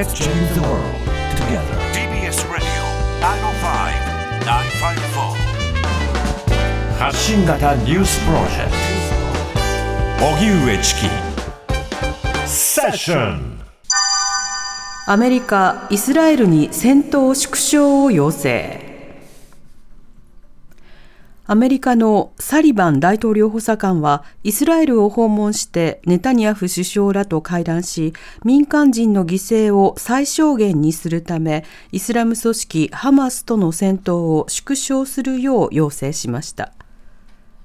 Let's change the world together. TBS Radio 905-954発信型ニュースプロジェクト荻上チキセッションアメリカ、イスラエルに戦闘縮小を要請。アメリカのサリバン大統領補佐官はイスラエルを訪問してネタニヤフ首相らと会談し民間人の犠牲を最小限にするためイスラム組織ハマスとの戦闘を縮小するよう要請しました。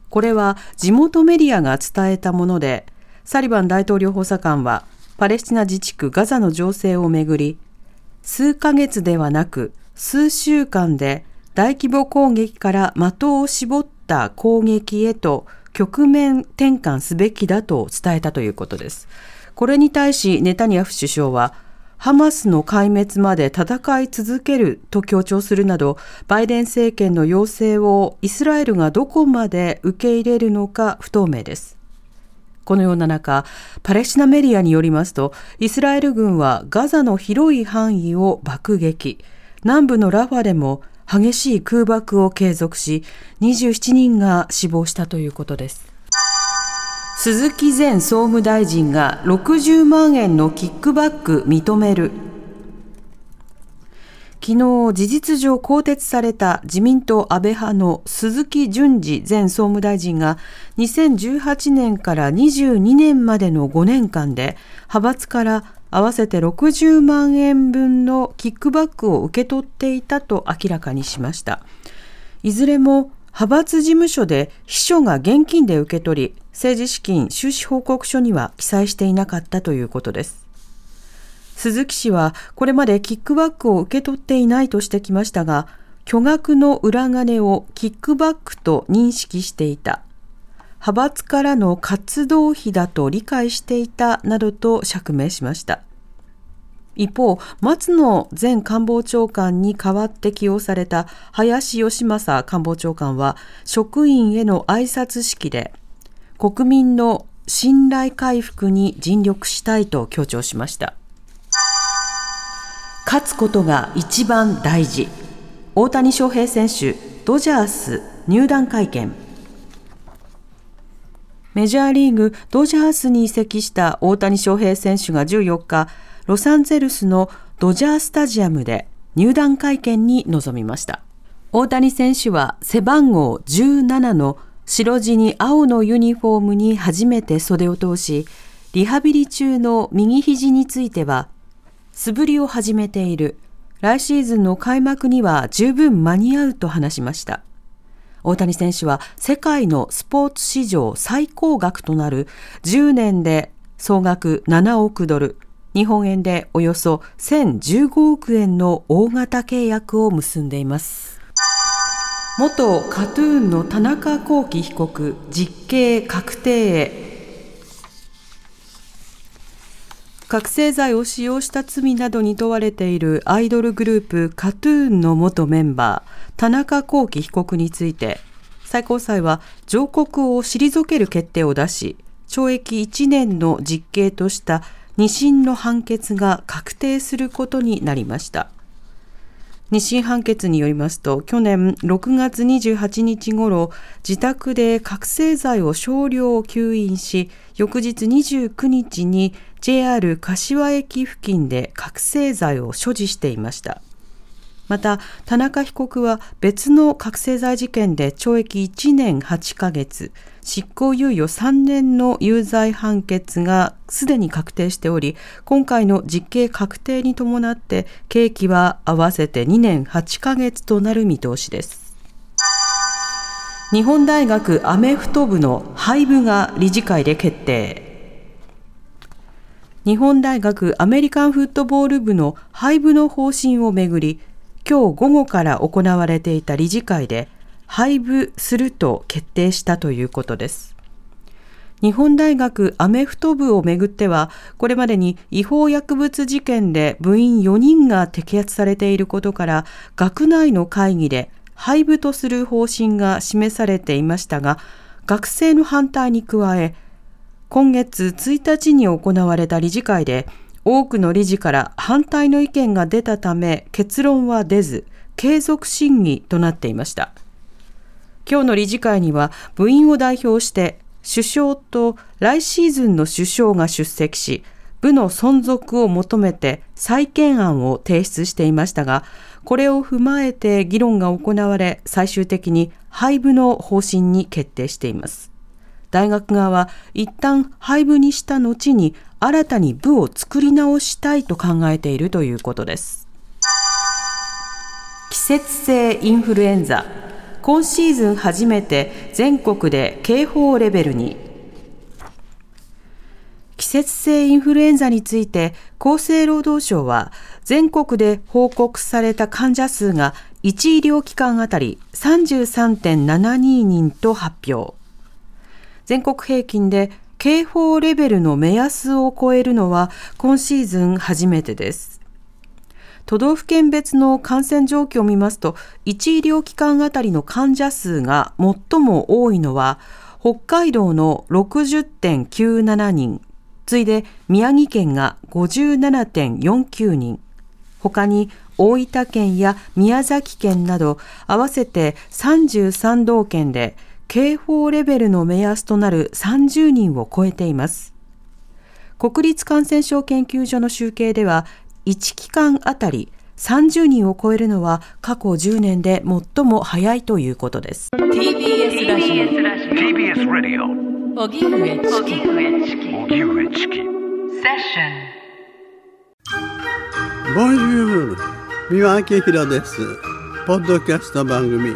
これは地元メディアが伝えたものでサリバン大統領補佐官はパレスチナ自治区ガザの情勢をめぐり数ヶ月ではなく数週間で大規模攻撃から的を絞った攻撃へと局面転換すべきだと伝えたということです。これに対しネタニヤフ首相はハマスの壊滅まで戦い続けると強調するなど、バイデン政権の要請をイスラエルがどこまで受け入れるのか不透明です。このような中、パレスチナメディアによりますと、イスラエル軍はガザの広い範囲を爆撃、南部のラファでも激しい空爆を継続し、27人が死亡したということです。鈴木前総務大臣が60万円のキックバック認める。昨日、事実上更迭された自民党安倍派の鈴木淳二前総務大臣が2018年から22年までの5年間で派閥から合わせて60万円分のキックバックを受け取っていたと明らかにしました。いずれも派閥事務所で秘書が現金で受け取り、政治資金収支報告書には記載していなかったということです。鈴木氏はこれまでキックバックを受け取っていないとしてきましたが、巨額の裏金をキックバックと認識していた。派閥からの活動費だと理解していたなどと釈明しました。一方、松野前官房長官に代わって起用された林芳正官房長官は職員への挨拶式で国民の信頼回復に尽力したいと強調しました。勝つことが一番大事。大谷翔平選手、ドジャース入団会見。メジャーリーグドジャースに移籍した大谷翔平選手が14日、ロサンゼルスのドジャースタジアムで入団会見に臨みました。大谷選手は背番号17の白地に青のユニフォームに初めて袖を通し、リハビリ中の右肘については、素振りを始めている。来シーズンの開幕には十分間に合うと話しました。大谷選手は世界のスポーツ史上最高額となる10年で総額7億ドル、日本円でおよそ1015億円の大型契約を結んでいます。元カトゥーンの田中聖被告実刑確定へ覚醒剤を使用した罪などに問われているアイドルグループカトゥーンの元メンバー田中聖被告について最高裁は上告を退ける決定を出し懲役1年の実刑とした2審の判決が確定することになりました。日審判決によりますと、去年6月28日ごろ、自宅で覚醒剤を少量吸引し、翌日29日に JR 柏駅付近で覚醒剤を所持していました。また、田中被告は別の覚醒剤事件で懲役1年8ヶ月、執行猶予3年の有罪判決がすでに確定しており、今回の実刑確定に伴って刑期は合わせて2年8ヶ月となる見通しです。日本大学アメフト部の廃部が理事会で決定。日本大学アメリカンフットボール部の廃部の方針をめぐり、今日午後から行われていた理事会で廃部すると決定したということです。日本大学アメフト部をめぐっては、これまでに違法薬物事件で部員4人が摘発されていることから、学内の会議で廃部とする方針が示されていましたが、学生の反対に加え、今月1日に行われた理事会で、多くの理事から反対の意見が出たため結論は出ず、継続審議となっていました。今日の理事会には部員を代表して首相と来シーズンの首相が出席し、部の存続を求めて再建案を提出していましたが、これを踏まえて議論が行われ、最終的に廃部の方針に決定しています。大学側は一旦廃部にした後に新たに部を作り直したいと考えているということです。季節性インフルエンザ。今シーズン初めて全国で警報レベルに。季節性インフルエンザについて厚生労働省は全国で報告された患者数が1医療機関あたり33.72人と発表。全国平均で警報レベルの目安を超えるのは今シーズン初めてです。都道府県別の感染状況を見ますと、1医療機関あたりの患者数が最も多いのは、北海道の60.97人、次いで宮城県が57.49人、他に大分県や宮崎県など合わせて33道県で警報レベルの目安となる30人を超えています。国立感染症研究所の集計では、1期間あたり30人を超えるのは過去10年で最も早いということです。TBS ラジオ。TBS ラジオ荻上チキ。荻上チキ。セッションボンジュール三輪明宏です。ポッドキャスト番組